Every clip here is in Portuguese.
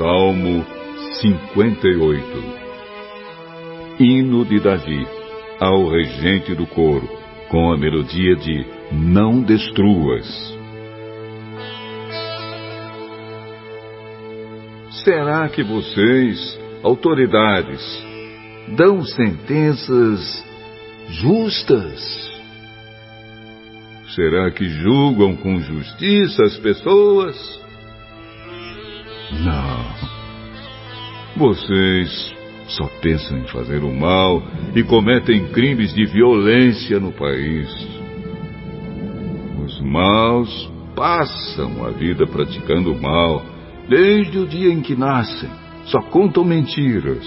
Salmo 58 Hino de Davi ao regente do coro, com a melodia de Não destruas. Será que vocês, autoridades, dão sentenças justas? Será que julgam com justiça as pessoas? Não. Vocês só pensam em fazer o mal e cometem crimes de violência no país. Os maus passam a vida praticando o mal desde o dia em que nascem. Só contam mentiras.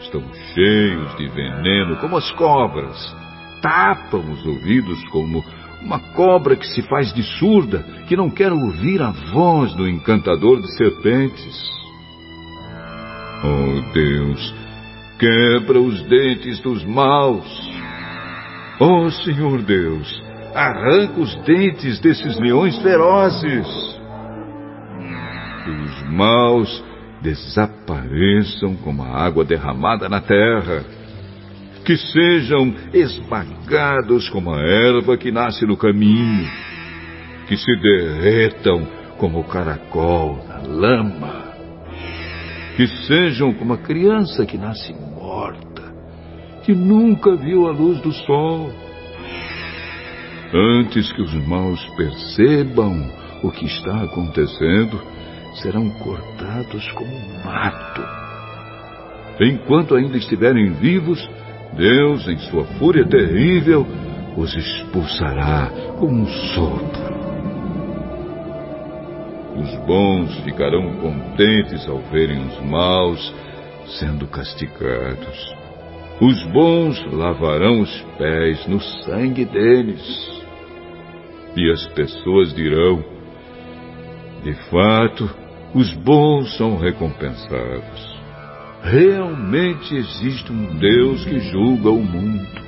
Estão cheios de veneno como as cobras. Tapam os ouvidos como uma cobra que se faz de surda, que não quer ouvir a voz do encantador de serpentes. Oh Deus, quebra os dentes dos maus. Oh Senhor Deus, arranca os dentes desses leões ferozes. Que os maus desapareçam como a água derramada na terra que sejam esmagados como a erva que nasce no caminho, que se derretam como o caracol na lama, que sejam como a criança que nasce morta, que nunca viu a luz do sol. Antes que os maus percebam o que está acontecendo, serão cortados como mato. Enquanto ainda estiverem vivos, Deus, em sua fúria terrível, os expulsará com um sopro. Os bons ficarão contentes ao verem os maus sendo castigados. Os bons lavarão os pés no sangue deles. E as pessoas dirão: De fato, os bons são recompensados. Realmente existe um Deus que julga o mundo.